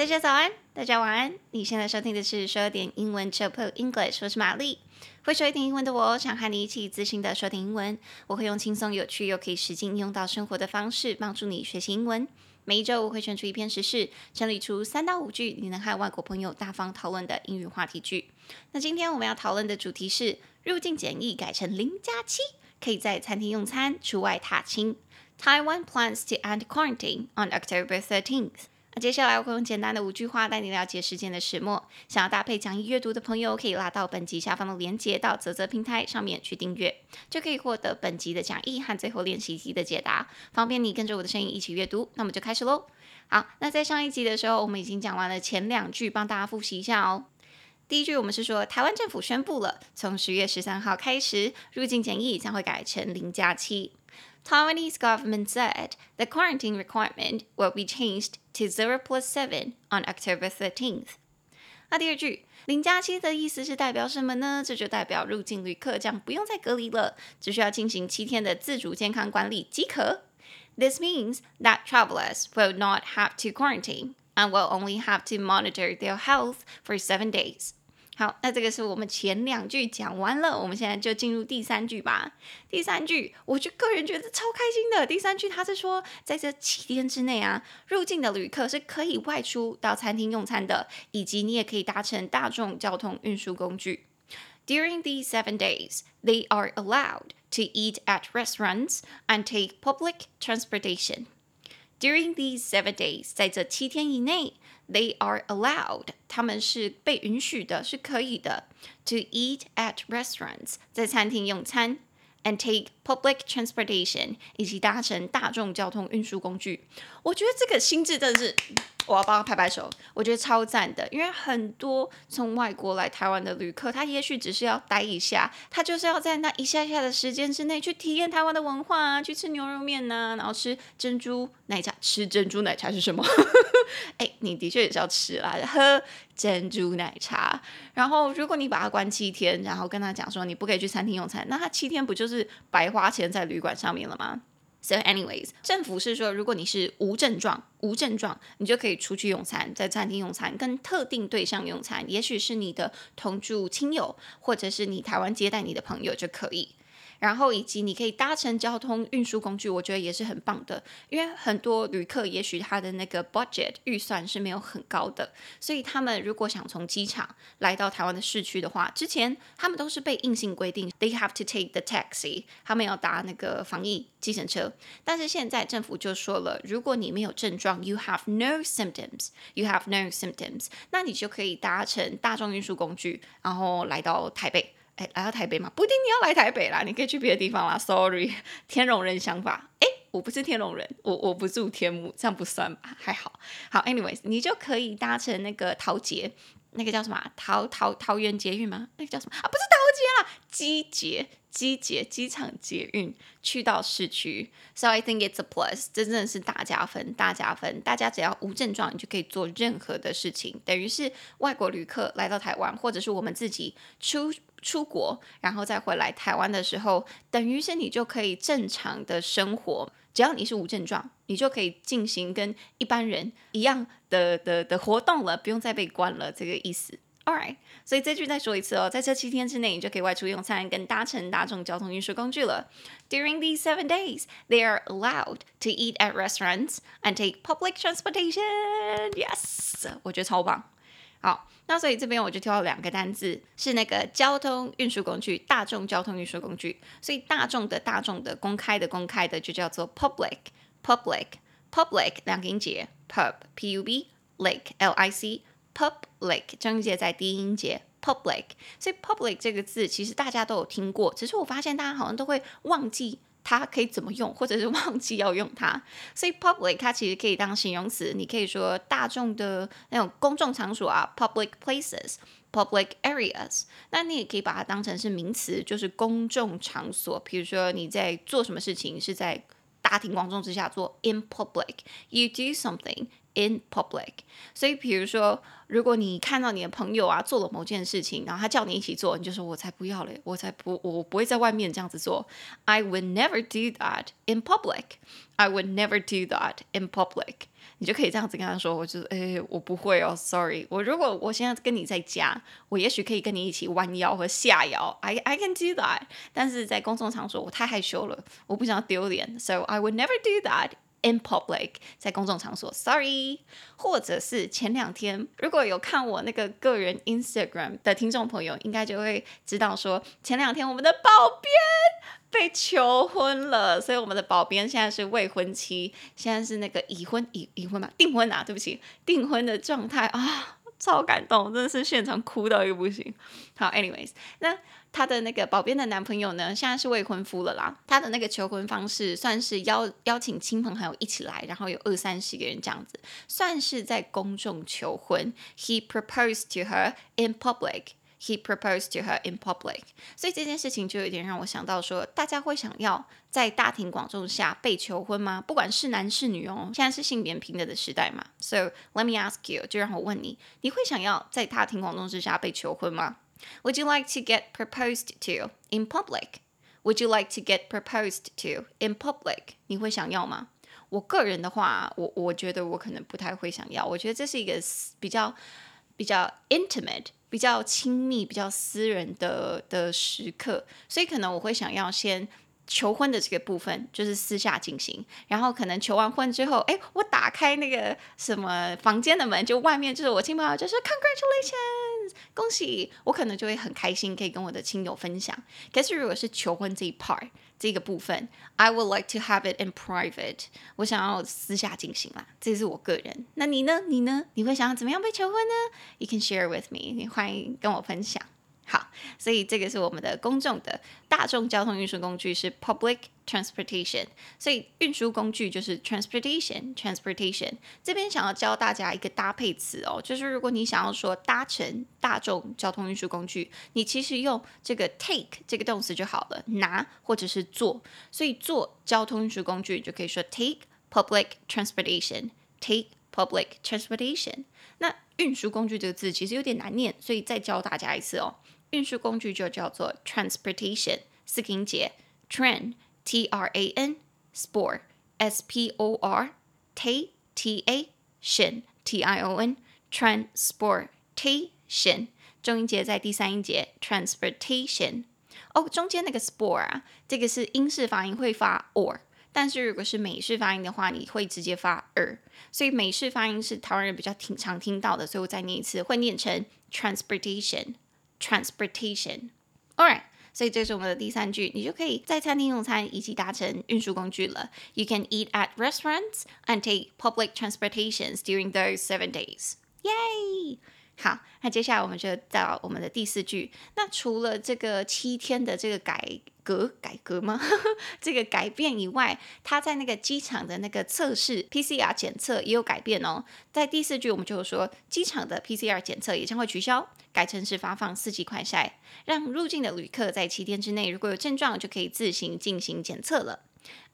大家早安，大家晚安。你现在收听的是说点英文 Chill English，我是玛丽。会说一点英文的我，想和你一起自信的说点英文。我会用轻松有趣又可以实际应用到生活的方式，帮助你学习英文。每一周我会选出一篇时事，整理出三到五句你能和外国朋友大方讨论的英语话题句。那今天我们要讨论的主题是入境检疫改成零加七，可以在餐厅用餐，除外踏青。Taiwan plans to end quarantine on October 13th. 那接下来我会用简单的五句话带你了解事件的始末。想要搭配讲义阅读的朋友，可以拉到本集下方的链接到泽泽平台上面去订阅，就可以获得本集的讲义和最后练习题的解答，方便你跟着我的声音一起阅读。那我们就开始喽。好，那在上一集的时候，我们已经讲完了前两句，帮大家复习一下哦。第一句我们是说，台湾政府宣布了，从十月十三号开始，入境检疫将会改成零加七。Taiwanese government said the quarantine requirement will be changed to zero plus seven on October 13th。那第二句“零加七”的意思是代表什么呢？这就代表入境旅客将不用再隔离了，只需要进行七天的自主健康管理即可。This means that travelers will not have to quarantine and will only have to monitor their health for seven days. 好，那这个是我们前两句讲完了，我们现在就进入第三句吧。第三句，我就个人觉得超开心的。第三句，他是说，在这七天之内啊，入境的旅客是可以外出到餐厅用餐的，以及你也可以搭乘大众交通运输工具。During these seven days, they are allowed to eat at restaurants and take public transportation. During these seven days，在这七天以内，they are allowed，他们是被允许的，是可以的，to eat at restaurants，在餐厅用餐，and take public transportation，以及搭乘大众交通运输工具。我觉得这个心智真的是。我要帮他拍拍手，我觉得超赞的，因为很多从外国来台湾的旅客，他也许只是要待一下，他就是要在那一下下的时间之内去体验台湾的文化啊，去吃牛肉面呐、然后吃珍珠奶茶。吃珍珠奶茶是什么？哎，你的确也是要吃啦，喝珍珠奶茶。然后如果你把他关七天，然后跟他讲说你不可以去餐厅用餐，那他七天不就是白花钱在旅馆上面了吗？So, anyways，政府是说，如果你是无症状、无症状，你就可以出去用餐，在餐厅用餐，跟特定对象用餐，也许是你的同住亲友，或者是你台湾接待你的朋友就可以。然后以及你可以搭乘交通运输工具，我觉得也是很棒的，因为很多旅客也许他的那个 budget 预算是没有很高的，所以他们如果想从机场来到台湾的市区的话，之前他们都是被硬性规定 they have to take the taxi，他们要搭那个防疫计程车，但是现在政府就说了，如果你没有症状，you have no symptoms，you have no symptoms，那你就可以搭乘大众运输工具，然后来到台北。哎，来到台北吗？不一定你要来台北啦，你可以去别的地方啦。Sorry，天龙人想法。哎，我不是天龙人，我我不住天母，这样不算吧？还好。好，anyways，你就可以搭乘那个桃捷，那个叫什么？桃桃桃园捷运吗？那个叫什么？啊，不是桃捷啦，机捷机捷机场捷运去到市区。So I think it's a plus，这真的是大加分，大加分。大家只要无症状，你就可以做任何的事情，等于是外国旅客来到台湾，或者是我们自己出。出国，然后再回来台湾的时候，等于是你就可以正常的生活，只要你是无症状，你就可以进行跟一般人一样的的的活动了，不用再被关了，这个意思。All right，所以这句再说一次哦，在这七天之内，你就可以外出用餐跟搭乘大众交通运输工具了。During these seven days, they are allowed to eat at restaurants and take public transportation. Yes，我觉得超棒。好，那所以这边我就挑了两个单字，是那个交通运输工具，大众交通运输工具。所以大众的、大众的、公开的、公开的，就叫做 public，public，public，两个音节，pub，p-u-b，lick，l-i-c，public，中音节在低音节，public。所以 public 这个字其实大家都有听过，只是我发现大家好像都会忘记。它可以怎么用，或者是忘记要用它，所以 public 它其实可以当形容词，你可以说大众的那种公众场所啊，public places，public areas。那你也可以把它当成是名词，就是公众场所。比如说你在做什么事情，是在大庭广众之下做，in public，you do something。In public，所以比如说，如果你看到你的朋友啊做了某件事情，然后他叫你一起做，你就说：“我才不要嘞，我才不，我不会在外面这样子做。” I would never do that in public. I would never do that in public. 你就可以这样子跟他说：“我就诶，我不会哦，sorry。我如果我现在跟你在家，我也许可以跟你一起弯腰和下腰，I I can do that。但是在公众场所，我太害羞了，我不想要丢脸，so I would never do that。” In public，在公众场所，Sorry，或者是前两天，如果有看我那个个人 Instagram 的听众朋友，应该就会知道说，前两天我们的保编被求婚了，所以我们的保编现在是未婚妻，现在是那个已婚已已婚嘛，订婚啊，对不起，订婚的状态啊。超感动，真的是现场哭到一个不行。好，anyways，那她的那个保镖的男朋友呢，现在是未婚夫了啦。他的那个求婚方式算是邀邀请亲朋好友一起来，然后有二三十个人这样子，算是在公众求婚。He proposed to her in public. He proposed to her in public，所以这件事情就有点让我想到说，大家会想要在大庭广众下被求婚吗？不管是男是女哦，现在是性别平等的时代嘛。So let me ask you，就让我问你，你会想要在大庭广众之下被求婚吗？Would you like to get proposed to in public？Would you like to get proposed to in public？你会想要吗？我个人的话，我我觉得我可能不太会想要。我觉得这是一个比较比较 intimate。 比较亲密、比较私人的的时刻，所以可能我会想要先求婚的这个部分就是私下进行，然后可能求完婚之后，哎，我打开那个什么房间的门，就外面就是我亲朋友就说 Congratulations，恭喜，我可能就会很开心，可以跟我的亲友分享。可是如果是求婚这一 part。这个部分，I would like to have it in private。我想要私下进行啦，这是我个人。那你呢？你呢？你会想要怎么样被求婚呢？You can share with me。你欢迎跟我分享。好，所以这个是我们的公众的大众交通运输工具是 public transportation，所以运输工具就是 transportation transportation。这边想要教大家一个搭配词哦，就是如果你想要说搭乘大众交通运输工具，你其实用这个 take 这个动词就好了，拿或者是坐。所以坐交通运输工具就可以说 take public transportation，take public transportation。那运输工具这个字其实有点难念，所以再教大家一次哦。运输工具就叫做 transportation，四音节，tran t r a n sport s p o r t t a tion t i o n transportation，重音节在第三音节 transportation。哦，中间那个 sport 啊，这个是英式发音会发 or，但是如果是美式发音的话，你会直接发 er，所以美式发音是台湾人比较挺常听到的，所以我再念一次，会念成 transportation。Transportation，alright，所以这是我们的第三句，你就可以在餐厅用餐以及搭乘运输工具了。You can eat at restaurants and take public transportations during those seven days. Yay！ 好，那接下来我们就到我们的第四句。那除了这个七天的这个改革改革吗？这个改变以外，他在那个机场的那个测试 PCR 检测也有改变哦。在第四句，我们就说机场的 PCR 检测也将会取消，改成是发放四级快筛，让入境的旅客在七天之内如果有症状，就可以自行进行检测了。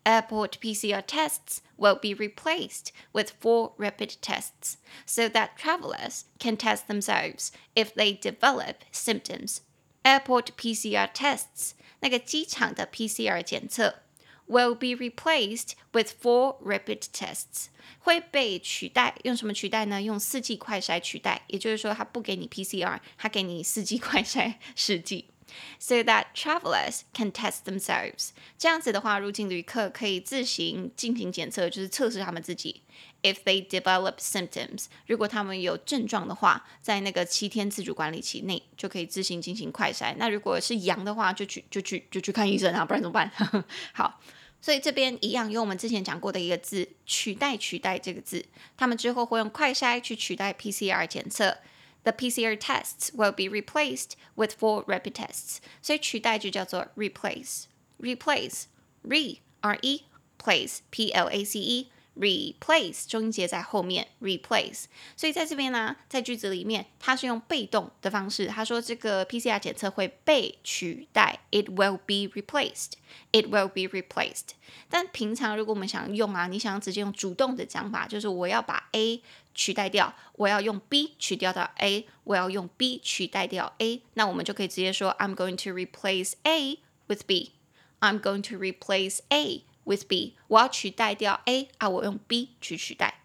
Airport PCR tests will be replaced with four rapid tests so that travelers can test themselves if they develop symptoms. Airport PCR tests 那个机场的 PCR 检测 will be replaced with four rapid tests 会被取代，用什么取代呢？用四剂快筛取代，也就是说，它不给你 PCR，它给你四剂快筛试剂。 So that travelers can test themselves。这样子的话，入境旅客可以自行进行检测，就是测试他们自己。If they develop symptoms，如果他们有症状的话，在那个七天自主管理期内就可以自行进行快筛。那如果是阳的话，就去就去就去看医生啊，不然怎么办？好，所以这边一样用我们之前讲过的一个字取代取代这个字，他们之后会用快筛去取代 PCR 检测。The PCR tests will be replaced with four rapid tests，所以取代就叫做 replace，replace，re r e place p l a c e replace，重音节在后面 replace，所以在这边呢，在句子里面它是用被动的方式，他说这个 PCR 检测会被取代，it will be replaced，it will be replaced。但平常如果我们想用啊，你想直接用主动的讲法，就是我要把 A。取代掉，我要用 B 取掉到 A，我要用 B 取代掉 A，那我们就可以直接说 I'm going to replace A with B。I'm going to replace A with B。我要取代掉 A 啊，我用 B 去取代。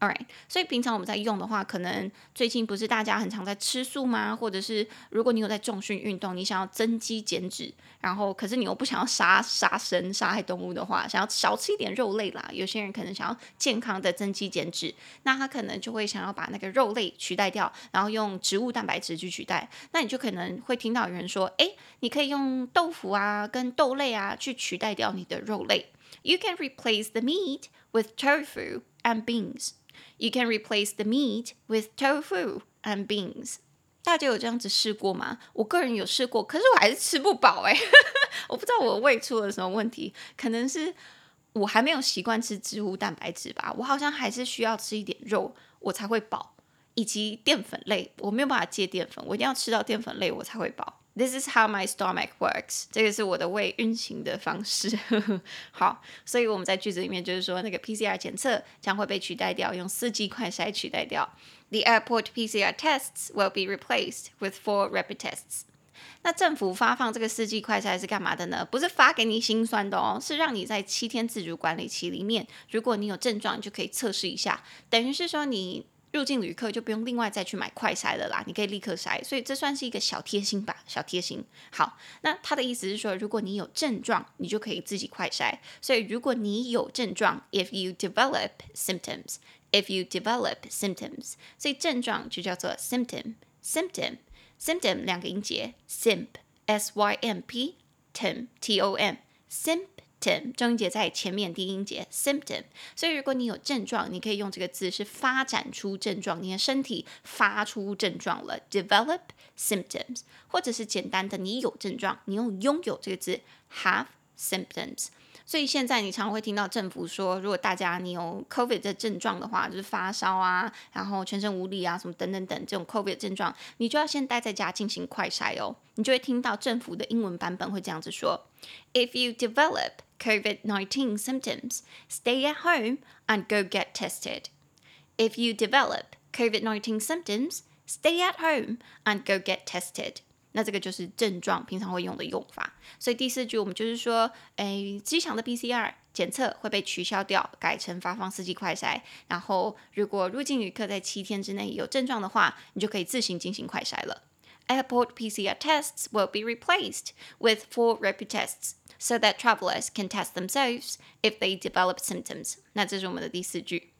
Alright，所以平常我们在用的话，可能最近不是大家很常在吃素吗？或者是如果你有在重训运动，你想要增肌减脂，然后可是你又不想要杀杀生、杀害动物的话，想要少吃一点肉类啦。有些人可能想要健康的增肌减脂，那他可能就会想要把那个肉类取代掉，然后用植物蛋白质去取代。那你就可能会听到有人说：“诶，你可以用豆腐啊，跟豆类啊去取代掉你的肉类。” You can replace the meat with tofu and beans. You can replace the meat with tofu and beans. 大家有这样子试过吗？我个人有试过，可是我还是吃不饱哎、欸，我不知道我胃出了什么问题，可能是我还没有习惯吃植物蛋白质吧。我好像还是需要吃一点肉，我才会饱，以及淀粉类，我没有办法戒淀粉，我一定要吃到淀粉类我才会饱。This is how my stomach works。这个是我的胃运行的方式。好，所以我们在句子里面就是说，那个 PCR 检测将会被取代掉，用四 G 快筛取代掉。The airport PCR tests will be replaced with four rapid tests。那政府发放这个四 G 快筛是干嘛的呢？不是发给你心酸的哦，是让你在七天自主管理期里面，如果你有症状，就可以测试一下，等于是说你。入境旅客就不用另外再去买快筛了啦，你可以立刻筛，所以这算是一个小贴心吧，小贴心。好，那他的意思是说，如果你有症状，你就可以自己快筛。所以如果你有症状，if you develop symptoms，if you develop symptoms，所以症状就叫做 symptom，symptom，symptom 两个音节，symp，s y m p，t o m，symp。重音节在前面，低音节 symptom。所以如果你有症状，你可以用这个字是发展出症状，你的身体发出症状了，develop symptoms，或者是简单的你有症状，你用拥有这个字 have symptoms。所以现在你常会听到政府说，如果大家你有 COVID 的症状的话，就是发烧啊，然后全身无力啊，什么等等等这种 COVID 症状，你就要先待在家进行快筛哦。你就会听到政府的英文版本会这样子说：If you develop COVID-19 symptoms, stay at home and go get tested. If you develop COVID-19 symptoms, stay at home and go get tested. 那这个就是症状，平常会用的用法。所以第四句我们就是说，诶，机场的 PCR 检测会被取消掉，改成发放四剂快筛。然后，如果入境旅客在七天之内有症状的话，你就可以自行进行快筛了。Airport PCR tests will be replaced with four rapid tests, so that travelers can test themselves if they develop symptoms。那这是我们的第四句。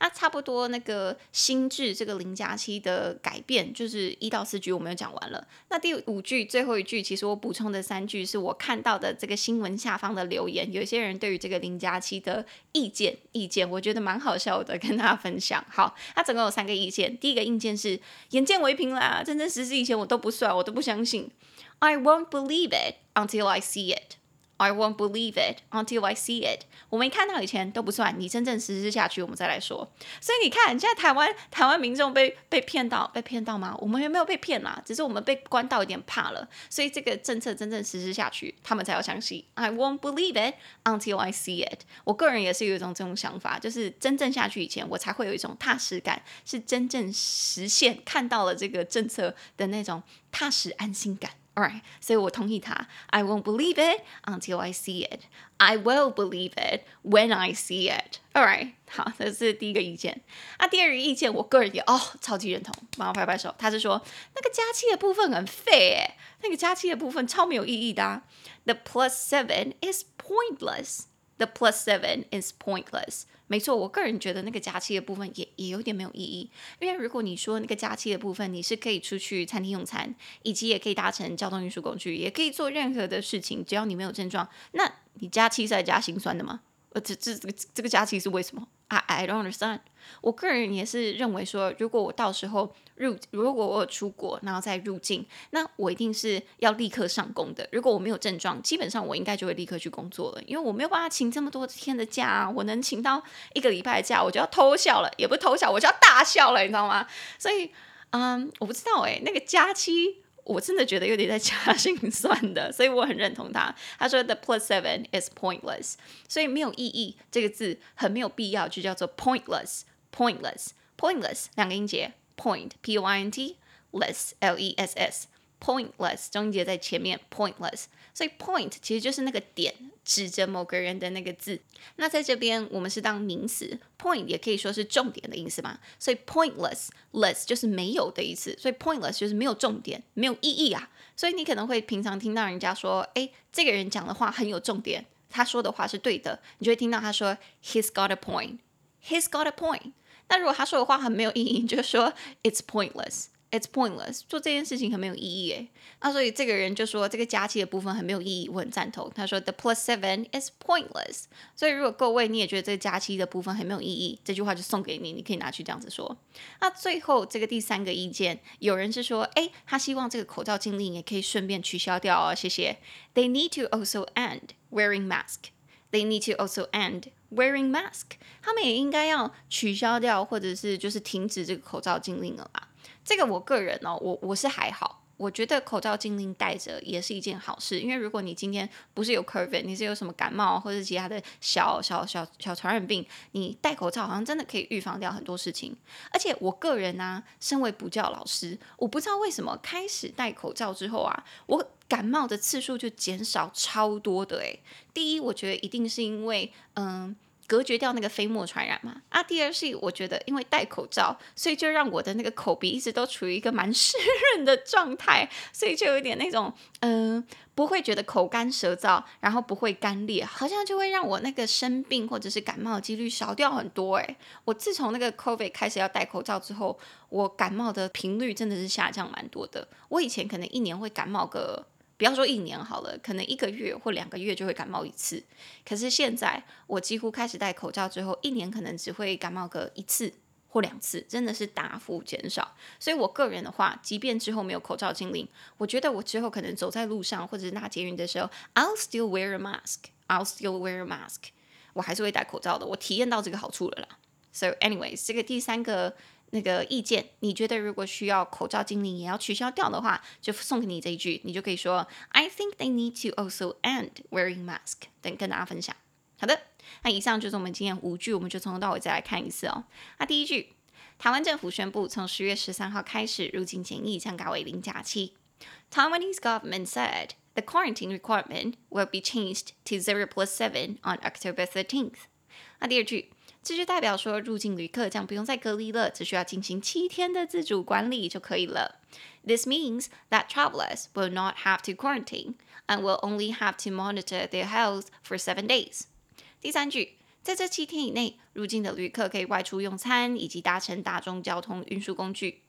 那差不多那个心智这个零加七的改变，就是一到四句我们有讲完了。那第五句最后一句，其实我补充的三句是我看到的这个新闻下方的留言，有些人对于这个零加七的意见，意见我觉得蛮好笑的，跟大家分享。好，那总共有三个意见。第一个意见是眼见为凭啦，真真实实以前我都不算，我都不相信。I won't believe it until I see it. I won't believe it until I see it。我没看到以前都不算，你真正实施下去，我们再来说。所以你看，现在台湾台湾民众被被骗到，被骗到吗？我们也没有被骗啦，只是我们被关到有点怕了。所以这个政策真正实施下去，他们才要相信。I won't believe it until I see it。我个人也是有一种这种想法，就是真正下去以前，我才会有一种踏实感，是真正实现看到了这个政策的那种踏实安心感。Alright，所以我同意他。I won't believe it until I see it. I will believe it when I see it. Alright，好，这是第一个意见。那第二个意见，我个人也哦超级认同，帮我拍拍手。他是说那个加七的部分很废诶，那个加七的部分超没有意义的啊。The plus seven is pointless. The plus seven is pointless. 没错，我个人觉得那个假期的部分也也有点没有意义，因为如果你说那个假期的部分，你是可以出去餐厅用餐，以及也可以搭乘交通运输工具，也可以做任何的事情，只要你没有症状，那你假期是在加心酸的吗？呃，这这这个这个假期是为什么？I I don't understand。我个人也是认为说，如果我到时候入，如果我出国，然后再入境，那我一定是要立刻上工的。如果我没有症状，基本上我应该就会立刻去工作了，因为我没有办法请这么多天的假啊。我能请到一个礼拜假，我就要偷笑了，也不偷笑，我就要大笑了，你知道吗？所以，嗯，我不知道诶，那个假期。我真的觉得有点在加心算的，所以我很认同他。他说 the plus seven is pointless，所以没有意义这个字很没有必要，就叫做 pointless，pointless，pointless 两个音节，point p o i n t less l e s s，pointless 中音节在前面，pointless，所以 point 其实就是那个点指着某个人的那个字。那在这边，我们是当名词，point 也可以说是重点的意思嘛。所以 pointless，less 就是没有的意思。所以 pointless 就是没有重点，没有意义啊。所以你可能会平常听到人家说，诶，这个人讲的话很有重点，他说的话是对的，你就会听到他说 He's got a point，He's got a point。那如果他说的话很没有意义，你就说 It's pointless。It's pointless，做这件事情很没有意义诶。那所以这个人就说这个假期的部分很没有意义，我很赞同。他说 The plus seven is pointless。所以如果各位你也觉得这个假期的部分很没有意义，这句话就送给你，你可以拿去这样子说。那最后这个第三个意见，有人是说，诶，他希望这个口罩禁令也可以顺便取消掉哦，谢谢。They need to also end wearing mask. They need to also end wearing mask. 他们也应该要取消掉，或者是就是停止这个口罩禁令了吧。这个我个人哦，我我是还好，我觉得口罩禁令戴着也是一件好事，因为如果你今天不是有 COVID，你是有什么感冒或者其他的小小小小传染病，你戴口罩好像真的可以预防掉很多事情。而且我个人呢、身为补教老师，我不知道为什么开始戴口罩之后啊，我感冒的次数就减少超多的诶。第一，我觉得一定是因为嗯。隔绝掉那个飞沫传染嘛？啊，第二是我觉得因为戴口罩，所以就让我的那个口鼻一直都处于一个蛮湿润的状态，所以就有点那种嗯、不会觉得口干舌燥，然后不会干裂，好像就会让我那个生病或者是感冒的几率少掉很多。诶，我自从那个 COVID 开始要戴口罩之后，我感冒的频率真的是下降蛮多的。我以前可能一年会感冒个。不要说一年好了，可能一个月或两个月就会感冒一次。可是现在我几乎开始戴口罩之后，一年可能只会感冒个一次或两次，真的是大幅减少。所以我个人的话，即便之后没有口罩禁令，我觉得我之后可能走在路上或者是搭捷运的时候，I'll still wear a mask. I'll still wear a mask. 我还是会戴口罩的。我体验到这个好处了啦。So anyways，这个第三个。那个意见，你觉得如果需要口罩精灵也要取消掉的话，就送给你这一句，你就可以说 I think they need to also end wearing mask。等跟大家分享。好的，那以上就是我们今天五句，我们就从头到尾再来看一次哦。那第一句，台湾政府宣布从十月十三号开始，入境检疫将改为零加七。Taiwanese government said the quarantine requirement will be changed to zero plus seven on October thirteenth。那第二句。这就代表说，入境旅客将不用再隔离了，只需要进行七天的自主管理就可以了。This means that travelers will not have to quarantine and will only have to monitor their health for seven days。第三句，在这七天以内，入境的旅客可以外出用餐以及搭乘大众交通运输工具。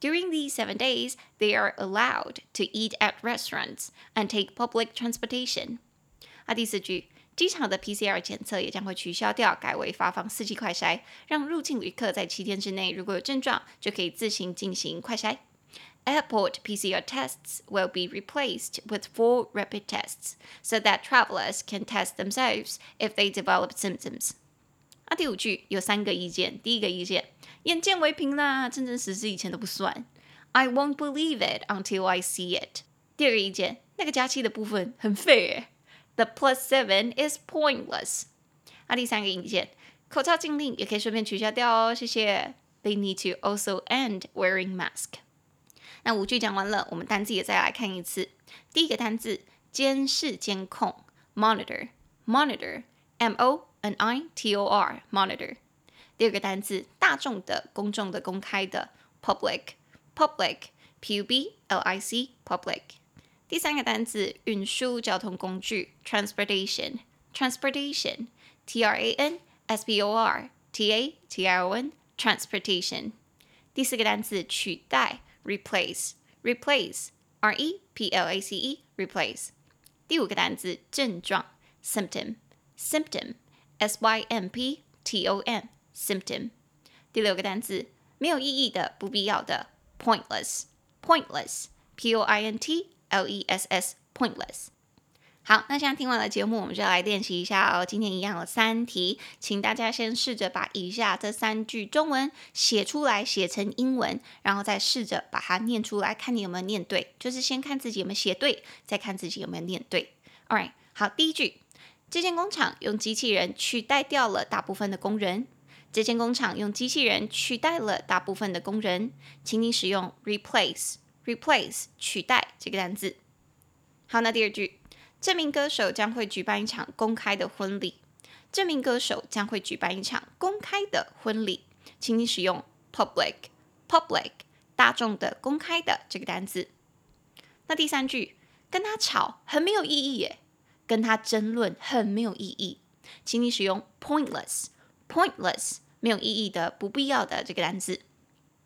During these seven days, they are allowed to eat at restaurants and take public transportation。啊，第四句。 机场的 PCR 检测也将会取消掉，改为发放四剂快筛，让入境旅客在七天之内如果有症状，就可以自行进行快筛。Airport PCR tests will be replaced with full rapid tests, so that travelers can test themselves if they develop symptoms。那第五句有三个意见，第一个意见，眼见为凭啦，真真实实以前都不算。I won't believe it until I see it。第二个意见，那个加七的部分很废诶。The plus seven is pointless。那第三个意见，口罩禁令也可以顺便取消掉哦，谢谢。They need to also end wearing mask。那五句讲完了，我们单字也再来看一次。第一个单字，监视、监控，monitor，monitor，m o n i t o r，monitor。第二个单字，大众的、公众的、公开的，public，public，p u b l i c，public。 第三个单词，运输交通工具，transportation，transportation，t r a n s p o r t a t i o n，transportation。第四个单词，取代，replace，replace，r e p l a c e，replace。第五个单词，症状，symptom，symptom，s y m p t o m，symptom。第六个单词，没有意义的、不必要的，pointless，pointless，p o i n t。 L E S S pointless。好，那现在听完了节目，我们就来练习一下哦。今天一样有三题，请大家先试着把以下这三句中文写出来，写成英文，然后再试着把它念出来，看你有没有念对。就是先看自己有没有写对，再看自己有没有念对。All right，好，第一句，这间工厂用机器人取代掉了大部分的工人。这间工厂用机器人取代了大部分的工人，请你使用 replace。Replace 取代这个单字。好，那第二句，这名歌手将会举办一场公开的婚礼。这名歌手将会举办一场公开的婚礼，请你使用 public public 大众的、公开的这个单字。那第三句，跟他吵很没有意义耶，跟他争论很没有意义，请你使用 pointless pointless 没有意义的、不必要的这个单字。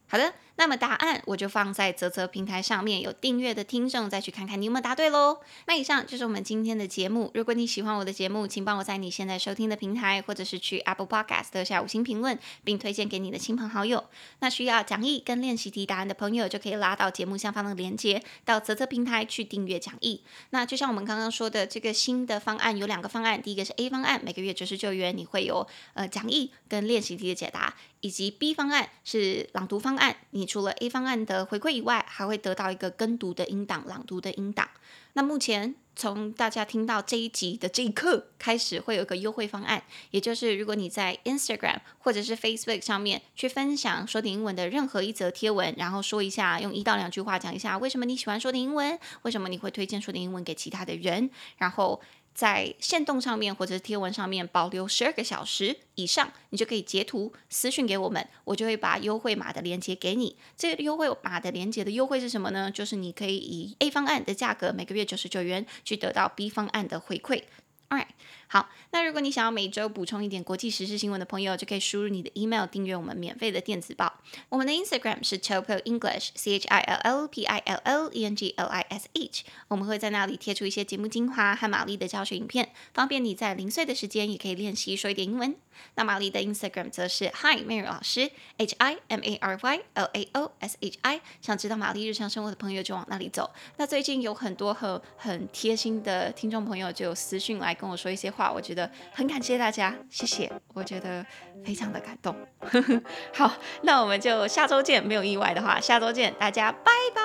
好的。那么答案我就放在泽泽平台上面，有订阅的听众再去看看你有没有答对喽。那以上就是我们今天的节目。如果你喜欢我的节目，请帮我在你现在收听的平台，或者是去 Apple Podcast 留下五星评论，并推荐给你的亲朋好友。那需要讲义跟练习题答案的朋友，就可以拉到节目下方的链接，到泽泽平台去订阅讲义。那就像我们刚刚说的，这个新的方案有两个方案，第一个是 A 方案，每个月九十九元，你会有呃讲义跟练习题的解答。以及 B 方案是朗读方案，你除了 A 方案的回馈以外，还会得到一个跟读的音档、朗读的音档。那目前从大家听到这一集的这一刻开始，会有一个优惠方案，也就是如果你在 Instagram 或者是 Facebook 上面去分享说点英文的任何一则贴文，然后说一下，用一到两句话讲一下为什么你喜欢说点英文，为什么你会推荐说点英文给其他的人，然后。在线动上面或者贴文上面保留十二个小时以上，你就可以截图私讯给我们，我就会把优惠码的链接给你。这个优惠码的链接的优惠是什么呢？就是你可以以 A 方案的价格每个月九十九元去得到 B 方案的回馈。Alright，好，那如果你想要每周补充一点国际时事新闻的朋友，就可以输入你的 email 订阅我们免费的电子报。我们的 Instagram 是 chillenglish，c h i l l p i l l e n g l i s h，。我们会在那里贴出一些节目精华和玛丽的教学影片，方便你在零碎的时间也可以练习说一点英文。那玛丽的 Instagram 则是 Hi Mary 老师，H I M A R Y L A O S H I。想知道玛丽日常生活的朋友就往那里走。那最近有很多很很贴心的听众朋友就有私讯来跟我说一些话我觉得很感谢大家，谢谢，我觉得非常的感动。好，那我们就下周见，没有意外的话，下周见，大家拜拜。